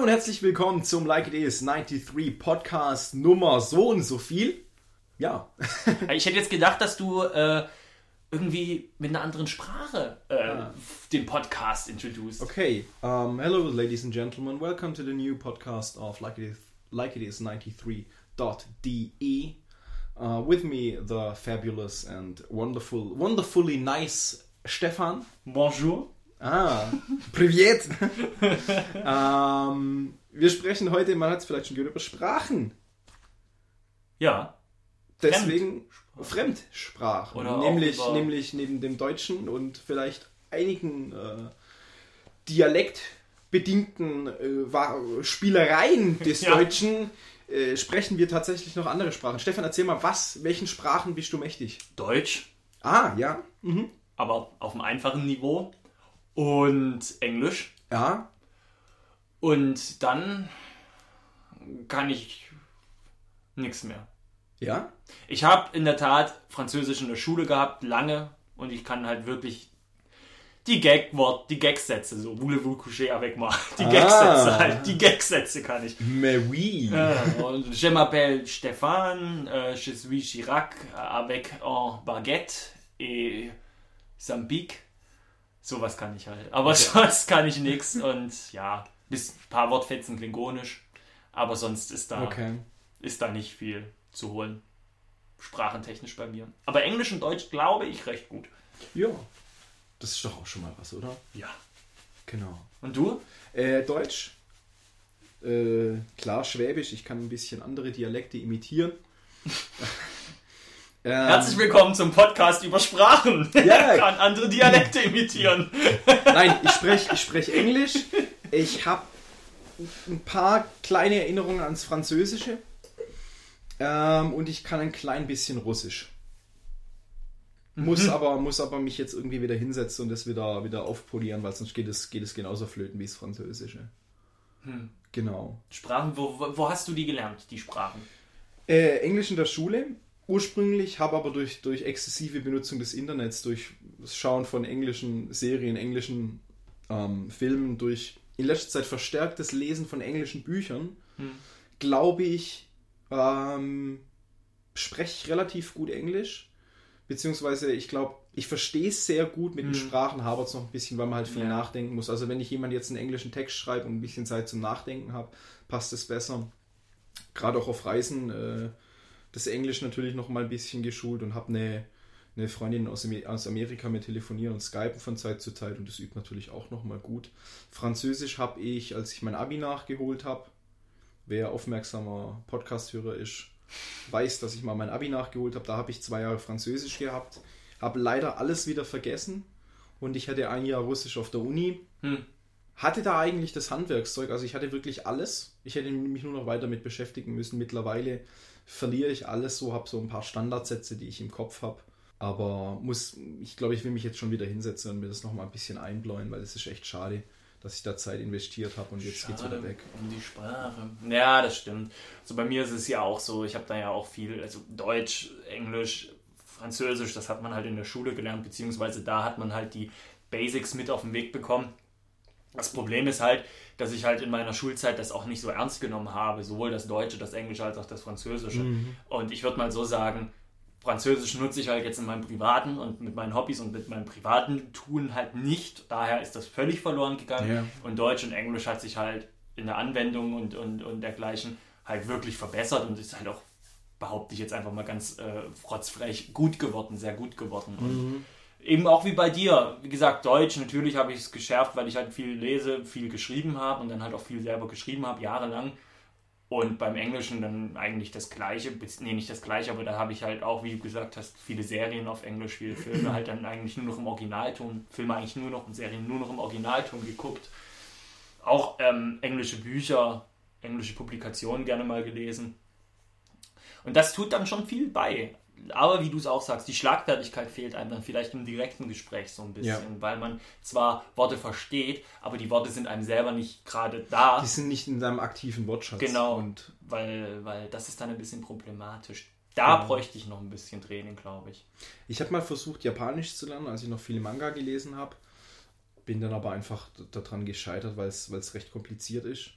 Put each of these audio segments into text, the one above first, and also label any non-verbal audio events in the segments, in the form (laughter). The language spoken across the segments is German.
Hallo und herzlich willkommen zum Like It Is 93 Podcast Nummer so und so viel. Ja. (laughs) ich hätte jetzt gedacht, dass du äh, irgendwie mit einer anderen Sprache äh, ah. den Podcast introduced. Okay. Um, hello, ladies and gentlemen. Welcome to the new podcast of Like It Is, like it is 93.de. Uh, with me, the fabulous and wonderful, wonderfully nice Stefan. Bonjour. Ah, Privet. ähm, wir sprechen heute, man hat es vielleicht schon gehört, über Sprachen. Ja. Deswegen Fremdsprachen. Oder nämlich, nämlich neben dem Deutschen und vielleicht einigen äh, dialektbedingten äh, Spielereien des (laughs) ja. Deutschen äh, sprechen wir tatsächlich noch andere Sprachen. Stefan, erzähl mal, was, welchen Sprachen bist du mächtig? Deutsch. Ah, ja. Mhm. Aber auf einem einfachen Niveau und Englisch. Ja. Und dann kann ich nichts mehr. Ja? Ich habe in der Tat Französisch in der Schule gehabt, lange, und ich kann halt wirklich die Gag-Wort, die Gag-Sätze, so voulez-vous coucher avec moi, (laughs) die ah. Gag-Sätze halt, die Gag-Sätze kann ich. Mais oui. Äh, und je m'appelle Stéphane, äh, je suis Chirac, avec un baguette et Sambique. Sowas kann ich halt. Aber okay. sonst kann ich nichts (laughs) und ja, bis ein paar Wortfetzen klingonisch. Aber sonst ist da, okay. ist da nicht viel zu holen. Sprachentechnisch bei mir. Aber Englisch und Deutsch glaube ich recht gut. Ja. Das ist doch auch schon mal was, oder? Ja. Genau. Und du? Äh, Deutsch. Äh, klar, Schwäbisch. Ich kann ein bisschen andere Dialekte imitieren. (laughs) Ähm, Herzlich willkommen zum Podcast über Sprachen. Ja. (laughs) kann andere Dialekte imitieren. (laughs) Nein, ich spreche ich sprech Englisch. Ich habe ein paar kleine Erinnerungen ans Französische. Ähm, und ich kann ein klein bisschen Russisch. Muss, mhm. aber, muss aber mich jetzt irgendwie wieder hinsetzen und das wieder, wieder aufpolieren, weil sonst geht es, geht es genauso flöten wie das Französische. Hm. Genau. Sprachen, wo, wo hast du die gelernt, die Sprachen? Äh, Englisch in der Schule ursprünglich, habe aber durch, durch exzessive Benutzung des Internets, durch das Schauen von englischen Serien, englischen ähm, Filmen, durch in letzter Zeit verstärktes Lesen von englischen Büchern, hm. glaube ich, ähm, spreche ich relativ gut Englisch. Beziehungsweise, ich glaube, ich verstehe es sehr gut. Mit hm. den Sprachen habert es noch ein bisschen, weil man halt viel ja. nachdenken muss. Also, wenn ich jemand jetzt einen englischen Text schreibe und ein bisschen Zeit zum Nachdenken habe, passt es besser. Gerade auch auf Reisen. Äh, das Englisch natürlich noch mal ein bisschen geschult und habe eine, eine Freundin aus, Amerika mit telefonieren und skypen von Zeit zu Zeit und das übt natürlich auch noch mal gut. Französisch habe ich, als ich mein Abi nachgeholt habe, wer aufmerksamer Podcast-Hörer ist, weiß, dass ich mal mein Abi nachgeholt habe. Da habe ich zwei Jahre Französisch gehabt, habe leider alles wieder vergessen und ich hatte ein Jahr Russisch auf der Uni. Hm. Hatte da eigentlich das Handwerkszeug, also ich hatte wirklich alles. Ich hätte mich nur noch weiter mit beschäftigen müssen. Mittlerweile verliere ich alles so, habe so ein paar Standardsätze, die ich im Kopf habe. Aber muss, ich glaube, ich will mich jetzt schon wieder hinsetzen und mir das nochmal ein bisschen einbläuen, weil es ist echt schade, dass ich da Zeit investiert habe und jetzt geht es wieder weg. Um die Sprache. Ja, das stimmt. Also bei mir ist es ja auch so, ich habe da ja auch viel, also Deutsch, Englisch, Französisch, das hat man halt in der Schule gelernt, beziehungsweise da hat man halt die Basics mit auf den Weg bekommen. Das Problem ist halt, dass ich halt in meiner Schulzeit das auch nicht so ernst genommen habe, sowohl das Deutsche, das Englische als auch das Französische. Mhm. Und ich würde mal so sagen, Französisch nutze ich halt jetzt in meinem privaten und mit meinen Hobbys und mit meinem privaten Tun halt nicht. Daher ist das völlig verloren gegangen. Ja. Und Deutsch und Englisch hat sich halt in der Anwendung und, und, und dergleichen halt wirklich verbessert und ist halt auch, behaupte ich jetzt einfach mal ganz äh, frotzfrech, gut geworden, sehr gut geworden. Mhm eben auch wie bei dir, wie gesagt, Deutsch, natürlich habe ich es geschärft, weil ich halt viel lese, viel geschrieben habe und dann halt auch viel selber geschrieben habe, jahrelang. Und beim Englischen dann eigentlich das Gleiche, nee, nicht das Gleiche, aber da habe ich halt auch, wie du gesagt hast, viele Serien auf Englisch, viele Filme halt dann eigentlich nur noch im Originalton, Filme eigentlich nur noch und Serien nur noch im Originalton geguckt. Auch ähm, englische Bücher, englische Publikationen gerne mal gelesen. Und das tut dann schon viel bei aber wie du es auch sagst, die Schlagfertigkeit fehlt einem dann vielleicht im direkten Gespräch so ein bisschen, ja. weil man zwar Worte versteht, aber die Worte sind einem selber nicht gerade da. Die sind nicht in seinem aktiven Wortschatz. Genau, und weil, weil das ist dann ein bisschen problematisch. Da ja. bräuchte ich noch ein bisschen Training, glaube ich. Ich habe mal versucht, Japanisch zu lernen, als ich noch viele Manga gelesen habe. Bin dann aber einfach daran gescheitert, weil es recht kompliziert ist.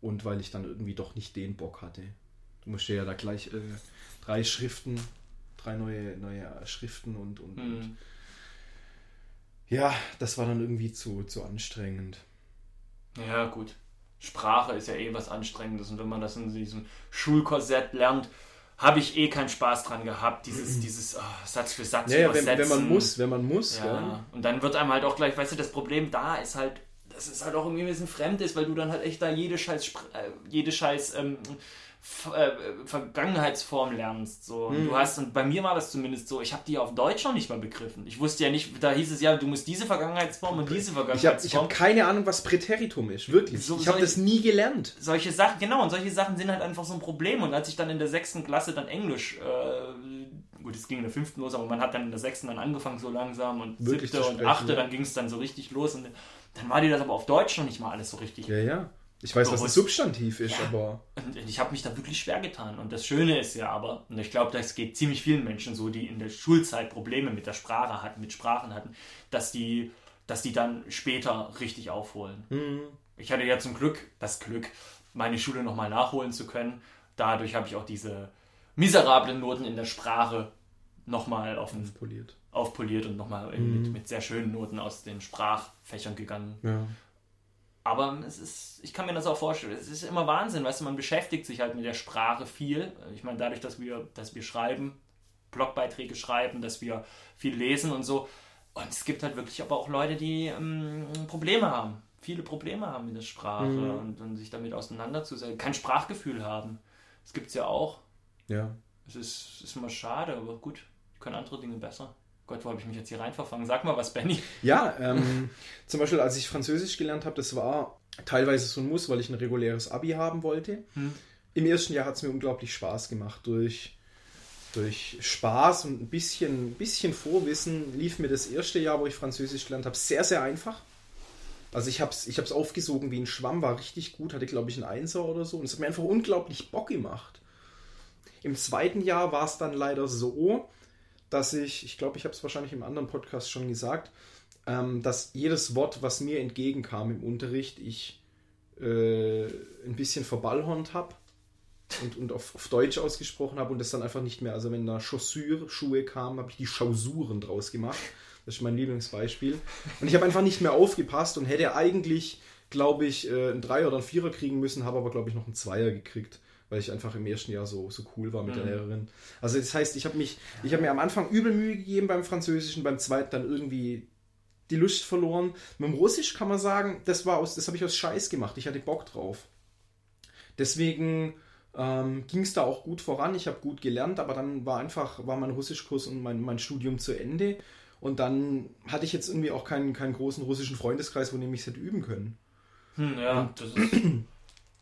und weil ich dann irgendwie doch nicht den Bock hatte. Du musst ja da gleich äh, drei Schriften, drei neue, neue Schriften und, und, Hm. und ja, das war dann irgendwie zu, zu anstrengend. Ja, gut. Sprache ist ja eh was Anstrengendes und wenn man das in diesem Schulkorsett lernt, habe ich eh keinen Spaß dran gehabt, dieses, dieses oh, Satz für Satz Ja, ja wenn, übersetzen. wenn man muss, wenn man muss, Ja. ja. Und dann wird einem halt auch gleich, weißt du, das Problem da ist halt, dass es halt auch irgendwie ein bisschen fremd ist, weil du dann halt echt da jede scheiß, äh, jede scheiß ähm, äh, Vergangenheitsform lernst. So. Und Mhm. du hast, und bei mir war das zumindest so, ich habe die auf Deutsch noch nicht mal begriffen. Ich wusste ja nicht, da hieß es ja, du musst diese Vergangenheitsform und diese Ich habe Vergangenheitsform. ich hab keine Ahnung, was Präteritum ist, wirklich. So ich habe das nie gelernt. solche Sachen, genau, und solche Sachen sind halt einfach so ein Problem. Und als ich dann in der sechsten Klasse dann Englisch, äh, gut, es ging in der fünften los, aber man hat dann in der sechsten dann angefangen so langsam und Wirklich siebte und achte, ja. dann ging es dann so richtig los und dann war dir das aber auf Deutsch noch nicht mal alles so richtig. Ja, ja. Ich weiß, was Bewusst. Substantiv ist, Ja. aber Und ich habe mich da wirklich schwer getan. Und das Schöne ist ja aber, und ich glaube, das geht ziemlich vielen Menschen so, die in der Schulzeit Probleme mit der Sprache hatten, mit Sprachen hatten, dass die, dass die dann später richtig aufholen. hm, Ich hatte ja zum Glück das Glück, meine Schule nochmal nachholen zu können. Dadurch habe ich auch diese miserablen Noten in der Sprache nochmal auf den, poliert. aufpoliert und nochmal mit, mit sehr schönen Noten aus den Sprachfächern gegangen. Ja. Aber es ist, ich kann mir das auch vorstellen, es ist immer Wahnsinn, weißt du, man beschäftigt sich halt mit der Sprache viel. Ich meine, dadurch, dass wir, dass wir schreiben, Blogbeiträge schreiben, dass wir viel lesen und so. Und es gibt halt wirklich aber auch Leute, die ähm, Probleme haben, viele Probleme haben mit der Sprache Mhm. und, und sich damit auseinanderzusetzen, kein Sprachgefühl haben. Das gibt es ja auch. Ja. Es ist, ist immer schade, aber gut, ich kann andere Dinge besser. Gott, wo habe ich mich jetzt hier rein verfangen? Sag mal was, Benny. Ja, ähm, zum Beispiel, als ich Französisch gelernt habe, das war teilweise so ein Muss, weil ich ein reguläres Abi haben wollte. Hm. Im ersten Jahr hat es mir unglaublich Spaß gemacht. Durch, durch Spaß und ein bisschen, bisschen Vorwissen lief mir das erste Jahr, wo ich Französisch gelernt habe, sehr, sehr einfach. Also ich habe es ich hab's aufgesogen wie ein Schwamm, war richtig gut, hatte glaube ich einen Einser oder so. Und es hat mir einfach unglaublich Bock gemacht. Im zweiten Jahr war es dann leider so, dass ich, ich glaube, ich habe es wahrscheinlich im anderen Podcast schon gesagt, ähm, dass jedes Wort, was mir entgegenkam im Unterricht, ich äh, ein bisschen verballhornt habe und, und auf, auf Deutsch ausgesprochen habe und das dann einfach nicht mehr, also wenn da Chaussure, Schuhe kamen, habe ich die Chausuren draus gemacht. Das ist mein Lieblingsbeispiel. Und ich habe einfach nicht mehr aufgepasst und hätte eigentlich, glaube ich, äh, einen Dreier oder einen Vierer kriegen müssen, habe aber, glaube ich, noch einen Zweier gekriegt, weil ich einfach im ersten Jahr so, so cool war mit der Mhm. Lehrerin. Also das heißt, ich habe mich, ich habe mir am Anfang übel Mühe gegeben beim Französischen, beim zweiten dann irgendwie die Lust verloren. Mit dem Russisch kann man sagen, das war aus, das habe ich aus Scheiß gemacht. Ich hatte Bock drauf. Deswegen ähm, ging es da auch gut voran. Ich habe gut gelernt, aber dann war einfach, war mein Russischkurs und mein, mein Studium zu Ende. Und dann hatte ich jetzt irgendwie auch keinen, keinen großen russischen Freundeskreis, wo ich es hätte üben können. Hm, ja, das ist. (clears throat)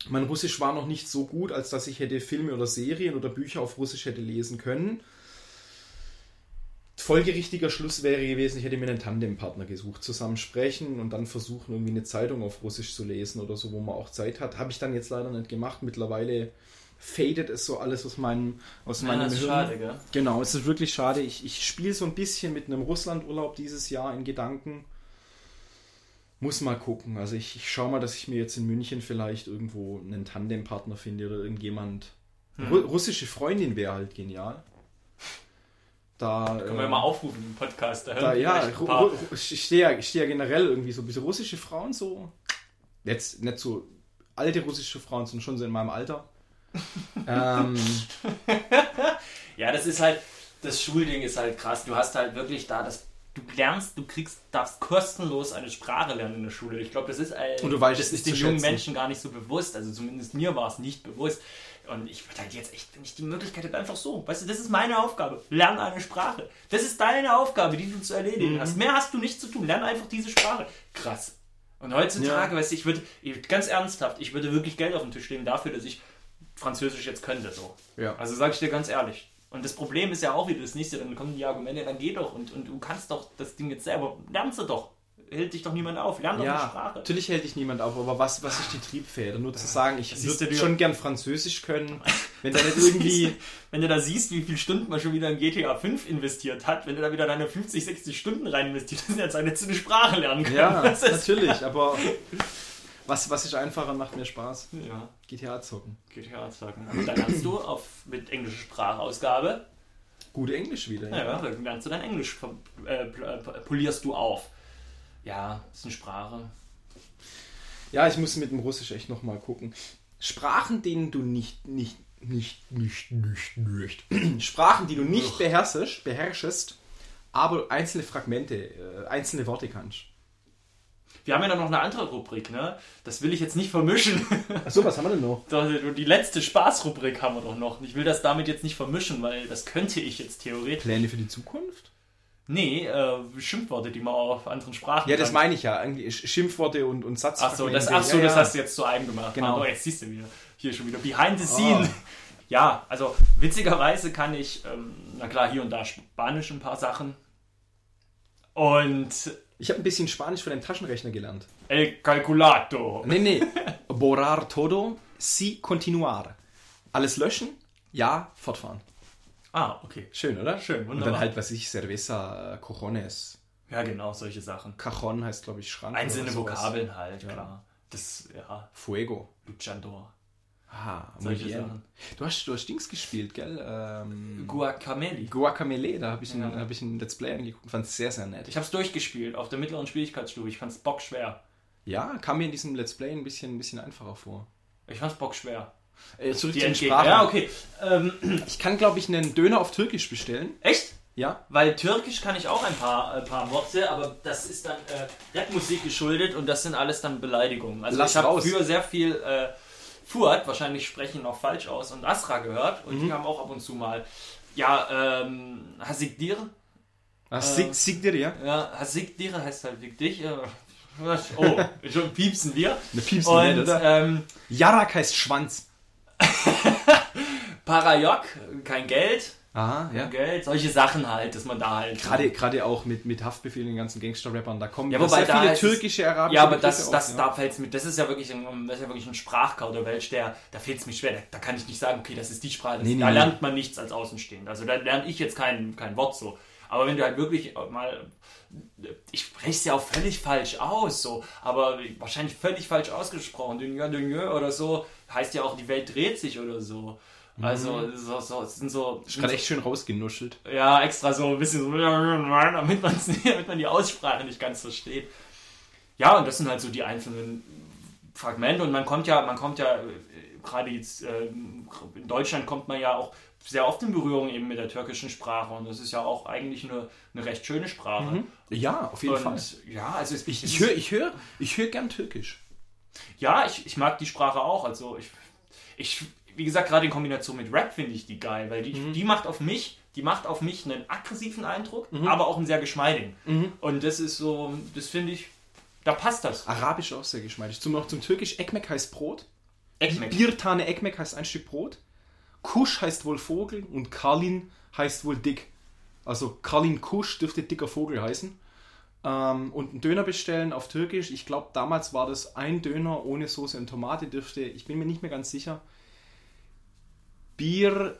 Mein Russisch war noch nicht so gut, als dass ich hätte Filme oder Serien oder Bücher auf Russisch hätte lesen können. Folgerichtiger Schluss wäre gewesen, ich hätte mir einen Tandempartner gesucht, zusammen sprechen und dann versuchen, irgendwie eine Zeitung auf Russisch zu lesen oder so, wo man auch Zeit hat. Habe ich dann jetzt leider nicht gemacht. Mittlerweile fadet es so alles aus meinem, aus Ja, meinem das ist Hirn. schade, gell? Genau, es ist wirklich schade. Ich, ich spiele so ein bisschen mit einem Russlandurlaub dieses Jahr in Gedanken. Muss mal gucken. Also ich, ich schaue mal, dass ich mir jetzt in München vielleicht irgendwo einen Tandempartner finde oder irgendjemand. Hm. Ru russische Freundin wäre halt genial. Da, Können wir äh, mal aufrufen im Podcast. Da hören da, ja, ich stehe ja, ich stehe ja generell irgendwie so ein bisschen russische Frauen so. Jetzt nicht so alte russische Frauen, sondern schon so in meinem Alter. (laughs) ähm, Ja, das ist halt, das Schulding ist halt krass. Du hast halt wirklich da das. Du lernst, du kriegst, darfst kostenlos eine Sprache lernen in der Schule. Ich glaube, das ist ein, Und du weißt das ist den jungen. Menschen gar nicht so bewusst. Also zumindest mir war es nicht bewusst. Und ich würde halt jetzt echt, wenn ich die Möglichkeit hätte, einfach so. Weißt du, das ist meine Aufgabe. Lern eine Sprache. Das ist deine Aufgabe, die du zu erledigen Mhm. hast. Mehr hast du nicht zu tun. Lern einfach diese Sprache. Krass. Und heutzutage, Ja. weißt du, ich würde, ganz ernsthaft, ich würde wirklich Geld auf den Tisch legen dafür, dass ich Französisch jetzt könnte. So. ja. Also sage ich dir ganz ehrlich. Und das Problem ist ja auch wieder das nächste, dann kommen die Argumente, dann geh doch und, und du kannst doch das Ding jetzt selber, lernst du doch. Hält dich doch niemand auf, lern doch eine Ja, Sprache. natürlich hält dich niemand auf, aber was, was ist die Triebfeder? Nur zu sagen, ich würde du schon gern Französisch können, (laughs) wenn nicht irgendwie. Wenn du da siehst, wie viele Stunden man schon wieder in GTA 5 investiert hat, wenn du da wieder deine 50, 60 Stunden rein investiert (laughs) hast, jetzt eine, eine Sprache lernen können. Ja, Das ist, natürlich, aber (laughs) Was, was ist einfacher und macht mehr Spaß? Ja, GTA zocken. GTA zocken. Und dann lernst du auf, mit englischer Sprachausgabe, Gut Englisch wieder. ja, dann lernst du dein Englisch, äh, äh, polierst du auf. Ja, ist eine Sprache. Ja, ich muss mit dem Russisch echt nochmal gucken. Sprachen, denen du nicht, nicht, nicht, nicht, nicht, nicht. (clears throat) Sprachen, die du nicht beherrschst, beherrschest, aber einzelne Fragmente, äh, einzelne Worte kannst. Wir haben ja dann noch eine andere Rubrik, ne? Das will ich jetzt nicht vermischen. Achso, was haben wir denn noch? (laughs) Die letzte Spaßrubrik haben wir doch noch. Ich will das damit jetzt nicht vermischen, weil das könnte ich jetzt theoretisch. Pläne für die Zukunft? Nee, äh, Schimpfworte, die man auf anderen Sprachen Ja, das meine ich ja. Schimpfworte und, und Ach so, Satzfragmente. das, ach so, ja, das ja. hast du jetzt zu einem gemacht. Genau. Oh, jetzt siehst du wieder. Hier schon wieder behind the scene. (laughs) Ja, also witzigerweise kann ich, ähm, na klar, hier und da Spanisch ein paar Sachen. Und Ich habe ein bisschen Spanisch für den Taschenrechner gelernt. El Calculato. Nee, nee. (laughs) Borrar todo, si continuar. Alles löschen, ja, fortfahren. Ah, okay. Schön, oder? Schön, Und wunderbar. dann halt, was ich, Cerveza, äh, Cojones. Ja, genau, solche Sachen. Cajon heißt, glaube ich, Schrank. Einzelne. Vokabeln halt, klar. Das, ja, Fuego. Luchador. Ah, muy bien. Sachen. Du hast, du hast Dings gespielt, gell? Ähm, Guacamele. Guacamele, da habe ich, ein- Ja. hab ich ein Let's Play angeguckt. Fand es sehr, sehr nett. Ich hab's durchgespielt auf der mittleren Schwierigkeitsstufe. Ich fand's bockschwer. Ja, kam mir in diesem Let's Play ein bisschen, ein bisschen einfacher vor. Ich fand's bockschwer. Äh, zurück Die zu den. Sprachen. Ja, okay. Ähm, Ich kann, glaube ich, einen Döner auf Türkisch bestellen. echt? Ja. Weil Türkisch kann ich auch ein paar, ein paar Worte, aber das ist dann äh, Rapmusik geschuldet und das sind alles dann Beleidigungen. Also Lass ich habe früher sehr viel äh, Fuad, wahrscheinlich sprechen noch falsch aus, und Asra gehört und Mhm. die haben auch ab und zu mal, ja, ähm, Hasigdir, Ah, Äh, Sig Sigdir, ja? ja, Hasigdir heißt halt wie dich, äh, (laughs) oh, schon piepsen wir. Eine Piepsen Und oder? ähm, Jarak heißt Schwanz. (laughs) Parajok, kein Geld, Aha, ja. Geld, solche Sachen halt, dass man da halt... Gerade, gerade auch mit, mit Haftbefehl den ganzen Gangster-Rappern, da kommen Ja, wobei sehr da viele türkische, arabische Ja, aber das, auf, das, ja. da fällt's mit, das ist ja wirklich ein, das ist ja wirklich ein Sprachkauderwelsch, der, da fällt es mir schwer, da, da kann ich nicht sagen, okay, das ist die Sprache, das, Nee, nee, da lernt man nichts als Außenstehender. Also da lerne ich jetzt kein, kein Wort so. Aber wenn du halt wirklich mal, ich spreche es ja auch völlig falsch aus, so, aber wahrscheinlich völlig falsch ausgesprochen, Dünja, Dünja oder so, heißt ja auch, die Welt dreht sich oder so. Also, so, so, es sind so. Ist gerade echt schön rausgenuschelt. Ja, extra so ein bisschen so, damit, (laughs) damit man die Aussprache nicht ganz versteht. Ja, und das sind halt so die einzelnen Fragmente und man kommt ja, man kommt ja, äh, gerade jetzt äh, in Deutschland kommt man ja auch sehr oft in Berührung eben mit der türkischen Sprache und das ist ja auch eigentlich eine, eine recht schöne Sprache. Ja, auf jeden Und Fall. ja, also es, Ich, ich höre ich hör, ich hör gern Türkisch. ja, ich, ich mag die Sprache auch. Also ich, ich wie gesagt, gerade in Kombination mit Rap finde ich die geil, weil die, die macht auf mich, die macht auf mich einen aggressiven Eindruck, aber auch einen sehr geschmeidigen. Und das ist so, das finde ich, da passt das. Arabisch auch sehr geschmeidig. Zum, noch zum Türkisch, Ekmek heißt Brot. Ekmek. Birtane Ekmek heißt ein Stück Brot. Kusch heißt wohl Vogel und Kalin heißt wohl dick. Also Kalin Kusch dürfte dicker Vogel heißen. Ähm, und einen Döner bestellen auf Türkisch. Ich glaube, damals war das ein Döner ohne Soße und Tomate dürfte, ich bin mir nicht mehr ganz sicher. Bier,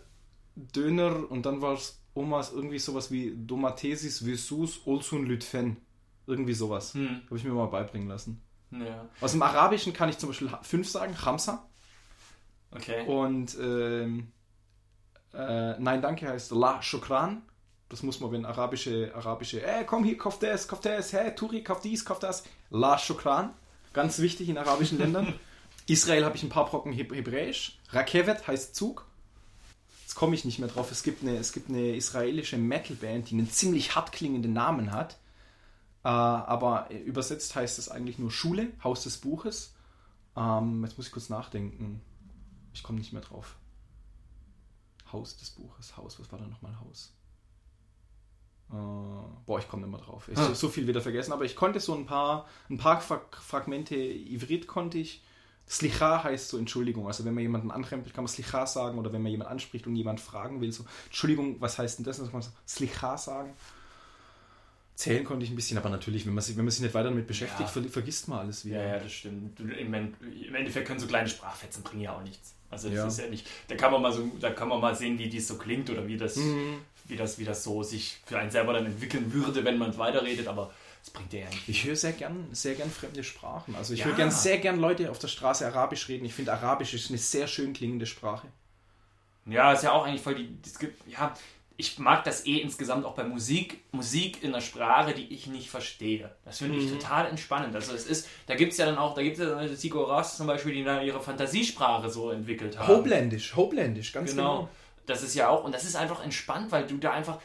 Döner und dann war es Omas irgendwie sowas wie Domatesis Vesus Olsun Lütfen. Irgendwie sowas. Hm. Habe ich mir mal beibringen lassen. Ja, Aus dem Arabischen kann ich zum Beispiel fünf sagen, Hamsa. okay. Und ähm, äh, Nein, danke heißt La Shukran. Das muss man, wenn arabische, arabische, ey, komm hier, kauf das, kauf das, hey, Turi, kauf dies, kauf das. La Shukran. Ganz wichtig in arabischen Ländern. (laughs) Israel habe ich ein paar Brocken Heb Hebräisch. Rakevet heißt Zug. Komme ich nicht mehr drauf. Es gibt eine, es gibt eine israelische Metalband, die einen ziemlich hart klingenden Namen hat. Äh, aber übersetzt heißt es eigentlich nur Schule, Haus des Buches. Ähm, jetzt muss ich kurz nachdenken. Ich komme nicht mehr drauf. Haus des Buches, Haus, was war da nochmal Haus? Äh, boah, ich komme nicht mehr drauf. Ich Ah. so, viel wieder vergessen, aber ich konnte so ein paar, ein paar Fra Fragmente Ivrit konnte ich. Slicha heißt so Entschuldigung. Also wenn man jemanden anrempelt, kann man Slicha sagen oder wenn man jemanden anspricht und jemand fragen will, so Entschuldigung, was heißt denn das? Dann kann man so Slicha sagen. Zählen konnte ich ein bisschen, aber natürlich, wenn man sich, wenn man sich nicht weiter damit beschäftigt, Ja. ver vergisst man alles wieder. Ja, ja, das stimmt. Im, En- Im Endeffekt können so kleine Sprachfetzen bringen ja auch nichts. Also das Ja. ist ja nicht. Da kann man mal so, da kann man mal sehen, wie dies so klingt oder wie das, Mhm. wie das, wie das so sich für einen selber dann entwickeln würde, wenn man weiterredet. Aber Das bringt dir ja nicht. Ich höre sehr gern, sehr gern fremde Sprachen. Also ich Ja. höre gern sehr gern Leute auf der Straße Arabisch reden. Ich finde Arabisch ist eine sehr schön klingende Sprache. Ja, ist ja auch eigentlich voll die. Es gibt, ja, ich mag das eh insgesamt auch bei Musik. Musik in einer Sprache, die ich nicht verstehe. Das finde ich total entspannend. Also es ist, da gibt es ja dann auch, da gibt es ja Sigo Ras zum Beispiel, die da ihre Fantasiesprache so entwickelt haben. Hopländisch, Hopländisch, ganz Genau. genau. Das ist ja auch, und das ist einfach entspannt, weil du da einfach.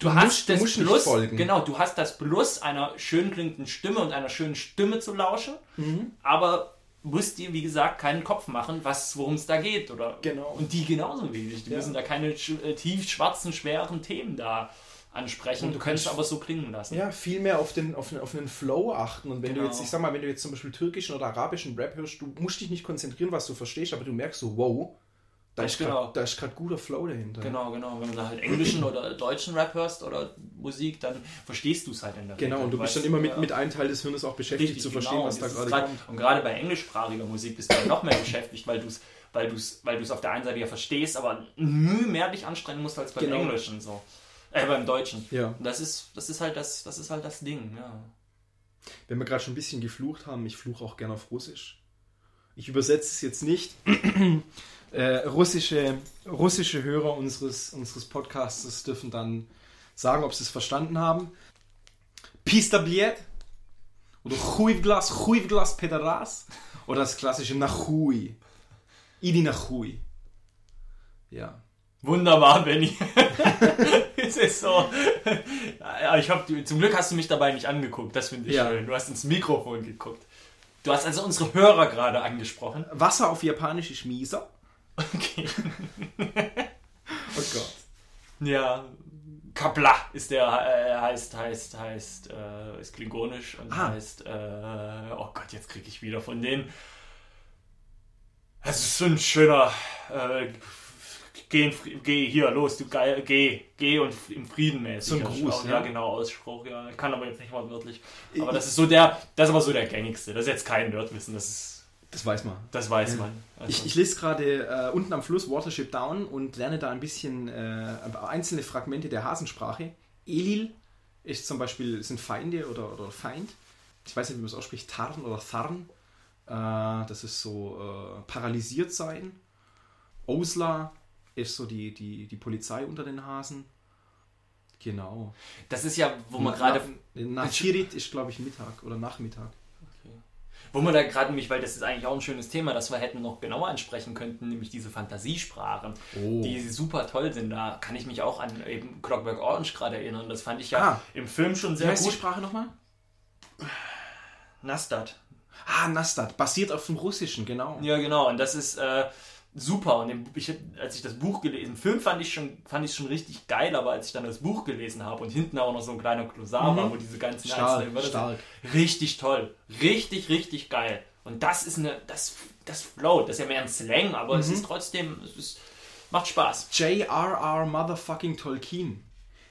Du, Du hast musst- das musst Plus, genau, du hast das Plus einer schön klingenden Stimme und einer schönen Stimme zu lauschen, Mhm. aber musst dir, wie gesagt, keinen Kopf machen, was worum es da geht. Oder? Genau. Und die genauso wenig. Die Ja. müssen da keine äh, tief schwarzen, schweren Themen da ansprechen. Und du kannst kannst- aber so klingen lassen. Ja, viel mehr auf den, auf, den, auf den Flow achten. Und wenn Genau. du jetzt, ich sag mal, wenn du jetzt zum Beispiel türkischen oder arabischen Rap hörst, du musst dich nicht konzentrieren, was du verstehst, aber du merkst so, wow, da ist Genau. grad- da ist gerade guter Flow dahinter. Genau, genau. Wenn du da halt englischen oder deutschen Rap hörst oder Musik, dann verstehst du es halt in der Genau, Regel. und du bist dann immer mit, mit einem Teil des Hirnes auch beschäftigt Richtig, zu verstehen, genau. was da gerade grad- kommt. Und gerade bei englischsprachiger Musik bist du dann noch mehr beschäftigt, weil du es weil du's, weil du's auf der einen Seite ja verstehst, aber Mühe mehr dich anstrengen musst als beim Genau. Englischen. So. Äh, beim Deutschen. Ja. Und das ist, das ist halt das, das ist halt das Ding, ja. Wenn wir gerade schon ein bisschen geflucht haben, ich fluche auch gerne auf Russisch. Ich übersetze es jetzt nicht. Äh, russische, russische Hörer unseres, unseres Podcasts dürfen dann sagen, ob sie es verstanden haben. Pistabliet oder Chuivglas, Chuivglas Pederas oder das klassische Nachui. Idi Nachui. Ja. Wunderbar, Benny. (laughs) es ist so. Ja, ich hab, zum Glück hast du mich dabei nicht angeguckt. Das finde ich Ja. schön. Du hast ins Mikrofon geguckt. Du hast also unsere Hörer gerade angesprochen. Wasser auf Japanisch ist Misa. Okay. (laughs) Oh Gott. Ja. Kapla ist der, äh, heißt, heißt, heißt, äh, ist klingonisch und Ah. heißt, äh, oh Gott, jetzt kriege ich wieder von denen. Es ist so ein schöner, äh, geh, geh hier, los, du geil, geh, geh und im Frieden mäßig. So ein Gruß, ja. ja. genau, Ausspruch, ja. Ich kann aber jetzt nicht mal wörtlich. Aber das ist so der, das ist aber so der gängigste. Das ist jetzt kein Nerdwissen, das ist, Das weiß man. das weiß man. Also, Ich, ich lese gerade äh, unten am Fluss Watership Down und lerne da ein bisschen äh, einzelne Fragmente der Hasensprache. Elil ist zum Beispiel, sind Feinde oder, oder Feind. Ich weiß nicht, wie man es ausspricht, Tarn oder Tharn. Äh, das ist so äh, paralysiert sein. Osla ist so die, die, die Polizei unter den Hasen. Genau. das ist ja, wo man gerade Na- Nachirit ist, glaube ich, Mittag oder Nachmittag. Wo man da gerade nämlich, weil das ist eigentlich auch ein schönes Thema, das wir hätten noch genauer ansprechen könnten, nämlich diese Fantasiesprachen, Oh. die super toll sind. Da kann ich mich auch an eben Clockwork Orange gerade erinnern. Das fand ich ja Ah. im Film schon Wie sehr heißt die gut. Sprache nochmal? Nastat. Ah, Nastat. Basiert auf dem Russischen, genau. Ja, genau. Und das ist äh, super. Und ich, als ich das Buch gelesen, Film fand ich schon, fand ich schon richtig geil, aber als ich dann das Buch gelesen habe und hinten auch noch so ein kleiner Glossar war, wo diese ganzen Mhm. Stark, einzelnen Wörter stark. sind, richtig toll, richtig, richtig geil. Und das ist eine, das, das float. Das ist ja mehr ein Slang, aber Mhm. es ist trotzdem, es ist, macht Spaß. J.R.R. Motherfucking Tolkien.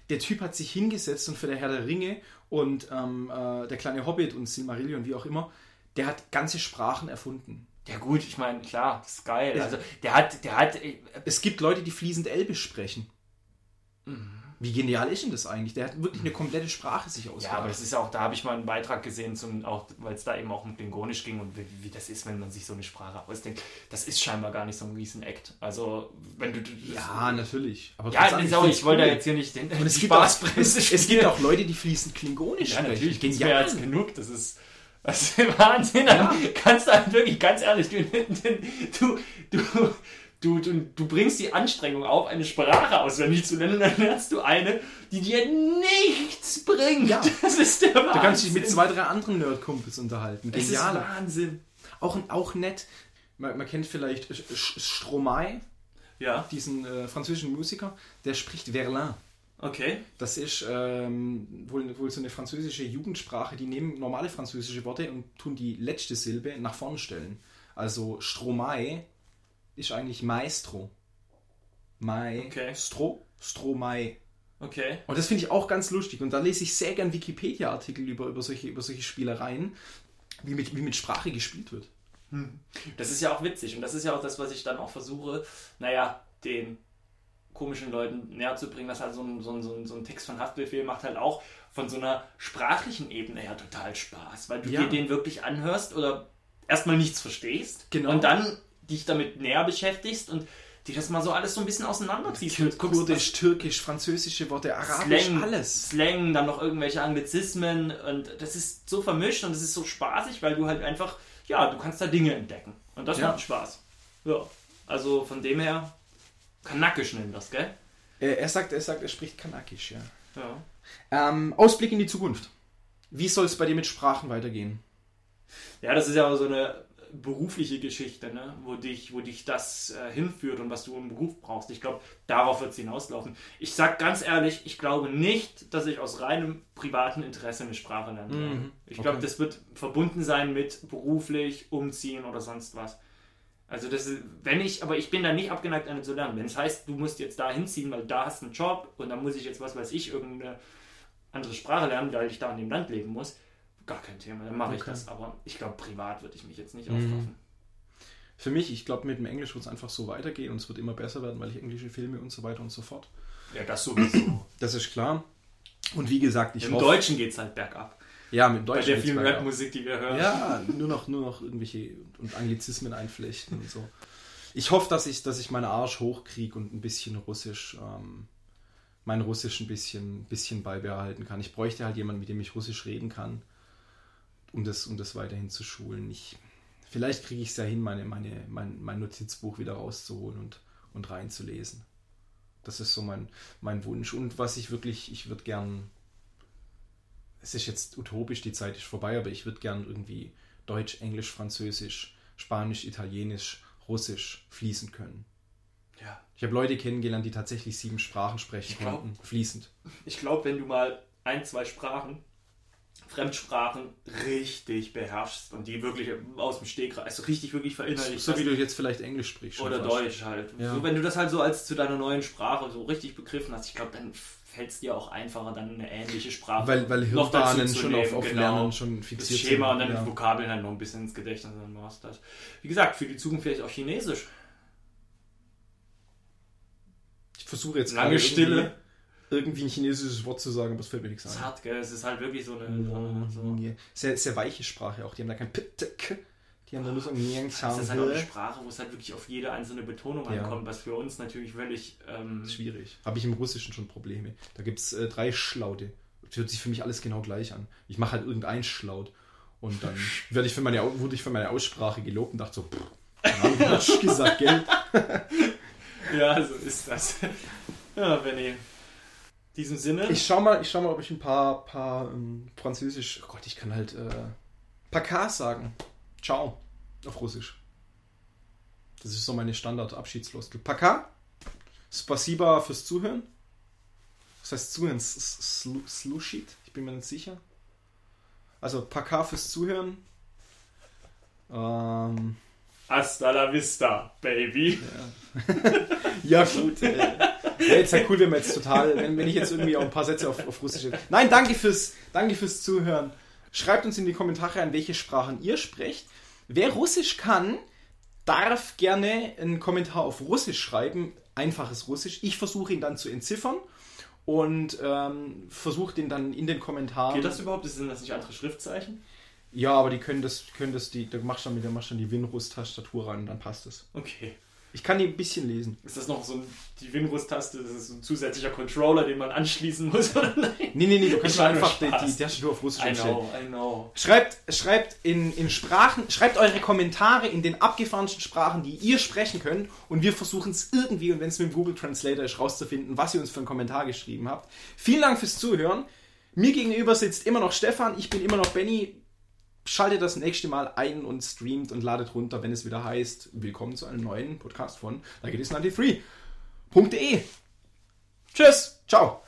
Der Typ hat sich hingesetzt und für der Herr der Ringe und ähm, äh, der kleine Hobbit und Silmarillion, wie auch immer, der hat ganze Sprachen erfunden. Ja gut, ich meine, klar, das ist geil. Also der hat, der hat, äh, Es gibt Leute, die fließend Elbisch sprechen. Mhm. Wie genial ist denn das eigentlich? Der hat wirklich eine komplette Sprache sich ja, aber ausgedacht. das ist auch, da habe ich mal einen Beitrag gesehen, zum, auch, weil es da eben auch um Klingonisch ging und wie, wie das ist, wenn man sich so eine Sprache ausdenkt. Das ist scheinbar gar nicht so ein riesen Act. Also, wenn du... ja, natürlich. Aber ja, sorry, find's ich wollte cool. da jetzt hier nicht den Und es die (laughs) gibt, auch, es, es gibt auch Leute, die fließend Klingonisch Ja, sprechen. natürlich, Genial. als genug. Das ist, das ist Wahnsinn. Dann kannst du halt wirklich, ganz ehrlich, du, du, du, du, du, du bringst die Anstrengung auf, eine Sprache auswendig zu lernen, und dann lernst du eine, die dir nichts bringt. Ja. Das ist der Wahnsinn. Du kannst dich mit zwei, drei anderen Nerdkumpels unterhalten. Das ist Genial. Wahnsinn. Auch, auch nett. Man, man kennt vielleicht Stromae, Ja, diesen äh, französischen Musiker, der spricht Verlin. Okay. Das ist ähm, wohl, wohl so eine französische Jugendsprache, die nehmen normale französische Worte und tun die letzte Silbe nach vorne stellen. Also Stromae ist eigentlich Maestro. Maestro, Stromae. Okay. Und das finde ich auch ganz lustig. Und da lese ich sehr gern Wikipedia-Artikel über, über, solche, über solche Spielereien, wie mit, wie mit Sprache gespielt wird. Das ist ja auch witzig und das ist ja auch das, was ich dann auch versuche, naja, den komischen Leuten näher zu bringen, dass halt so ein, so ein, so ein, so ein Text von Haftbefehl macht halt auch von so einer sprachlichen Ebene her total Spaß, weil du Ja. dir den wirklich anhörst oder erstmal nichts verstehst Genau. und dann dich damit näher beschäftigst und dir das mal so alles so ein bisschen auseinanderziehst. Kurdisch, Türkisch, französische Worte, was- Arabisch, Slang, alles. Slang, dann noch irgendwelche Anglizismen und das ist so vermischt und das ist so spaßig, weil du halt einfach, ja, du kannst da Dinge entdecken und das Ja. macht Spaß. Ja, also von dem her, Kanakisch nennen das, gell? Äh, er sagt, er sagt, er spricht Kanakisch, ja. Ja. Ähm, Ausblick in die Zukunft. Wie soll es bei dir mit Sprachen weitergehen? Ja, das ist ja auch so eine berufliche Geschichte, ne? wo, dich, wo dich das äh, hinführt und was du im Beruf brauchst. Ich glaube, darauf wird es hinauslaufen. Ich sag ganz ehrlich, ich glaube nicht, dass ich aus reinem privaten Interesse eine Sprache werde. Mhm, Ich glaube, okay. das wird verbunden sein mit beruflich, umziehen oder sonst was. Also das ist, wenn ich, aber ich bin da nicht abgeneigt, eine zu lernen. Wenn es heißt, du musst jetzt da hinziehen, weil da hast du einen Job und dann muss ich jetzt, was weiß ich, irgendeine andere Sprache lernen, weil ich da in dem Land leben muss, gar kein Thema, dann mache ich Okay. das. Aber ich glaube, privat würde ich mich jetzt nicht Mhm. aufraffen. Für mich, ich glaube, mit dem Englisch wird es einfach so weitergehen und es wird immer besser werden, weil ich englische Filme und so weiter und so fort. Ja, das sowieso. Das ist klar. Und wie gesagt, ich Im hoffe... Deutschen geht es halt bergab. Ja, mit dem Bei der vielen. Rap-Musik, die wir hören. Ja, nur noch, nur noch irgendwelche und Anglizismen einflechten und so. Ich hoffe, dass ich, dass ich meinen Arsch hochkriege und ein bisschen Russisch, ähm, mein Russisch ein bisschen, bisschen beibehalten kann. Ich bräuchte halt jemanden, mit dem ich Russisch reden kann, um das, um das weiterhin zu schulen. Ich, vielleicht kriege ich es ja hin, meine, meine, mein, mein Notizbuch wieder rauszuholen und, und reinzulesen. Das ist so mein, mein Wunsch. Und was ich wirklich, ich würde gern es ist jetzt utopisch, die Zeit ist vorbei, aber ich würde gern irgendwie Deutsch, Englisch, Französisch, Spanisch, Italienisch, Russisch fließend können. ja. Ich habe Leute kennengelernt, die tatsächlich sieben Sprachen sprechen Ich glaub- konnten, fließend. Ich glaube, wenn du mal ein, zwei Sprachen, Fremdsprachen richtig beherrschst und die wirklich aus dem Stegreif, also richtig, wirklich verinnerlicht So hast, wie du jetzt vielleicht Englisch sprichst. oder fast. Deutsch halt. Ja. So, wenn du das halt so als zu deiner neuen Sprache so richtig begriffen hast, ich glaube, dann fällt es dir auch einfacher, dann eine ähnliche Sprache Weil, weil noch dazu zu schon auf, nehmen, auf genau. Lernen schon das fixiert Schema und sind. dann ja. die Vokabeln halt noch ein bisschen ins Gedächtnis und dann machst du das. Wie gesagt, für die Zukunft vielleicht auch Chinesisch. Ich versuche jetzt Lange Stille. Irgendwie, ein chinesisches Wort zu sagen, aber es fällt mir nichts ein. Zart, gell? Es ist halt wirklich so eine. So, Sehr, sehr weiche Sprache auch. Die haben da kein P, T, K. Die haben da nur so ein das ist halt auch eine Sprache, wo es halt wirklich auf jede einzelne Betonung Ja. ankommt, was für uns natürlich völlig. Ähm, Schwierig. Habe ich im Russischen schon Probleme. Da gibt es äh, drei Schlaute. Das hört sich für mich alles genau gleich an. Ich mache halt irgendein Schlaut. Und dann (laughs) werde ich für meine, wurde ich für meine Aussprache gelobt und dachte so, pff, ich gesagt, gell? (laughs) ja, so ist das. ja, Benny. In diesem Sinne. Ich schau mal, ich schau mal, ob ich ein paar, paar ähm, Französisch, oh Gott, ich kann halt äh, Paka sagen. Ciao. Auf Russisch. Das ist so meine Standard-Abschiedsfloskel. Paka. Spasiba fürs Zuhören. Das heißt Zuhören. Slushit. Ich bin mir nicht sicher. Also Paka fürs Zuhören. Ähm, Hasta la vista, baby. Ja, (laughs) gut. Äh, Wäre jetzt halt cool, wenn wir jetzt total, wenn, wenn ich jetzt irgendwie auch ein paar Sätze auf, auf Russisch. Nein, danke fürs, danke fürs Zuhören. Schreibt uns in die Kommentare an, welche Sprachen ihr sprecht. Wer Russisch kann, darf gerne einen Kommentar auf Russisch schreiben. Einfaches Russisch. Ich versuche ihn dann zu entziffern und ähm, versuche den dann in den Kommentaren. Geht das überhaupt? Sind das nicht andere Schriftzeichen? Ja, aber die können das, können das, die, da machst du dann, da machst du dann die Winrus-Tastatur rein und dann passt es. Okay. Ich kann die ein bisschen lesen. Ist das noch so ein, die Winrus-Taste? Das ist ein zusätzlicher Controller, den man anschließen muss, (laughs) oder nein? Nee, nee, nee, du kannst einfach die, die Tastatur auf Russisch I umstellen. know, I know. Schreibt, schreibt in, in Sprachen, schreibt eure Kommentare in den abgefahrensten Sprachen, die ihr sprechen könnt und wir versuchen es irgendwie, und wenn es mit dem Google Translator ist, rauszufinden, was ihr uns für einen Kommentar geschrieben habt. Vielen Dank fürs Zuhören. Mir gegenüber sitzt immer noch Stefan, ich bin immer noch Benny. Schaltet das nächste Mal ein und streamt und ladet runter, wenn es wieder heißt, willkommen zu einem neuen Podcast von Like It Is 93.de. Tschüss, ciao.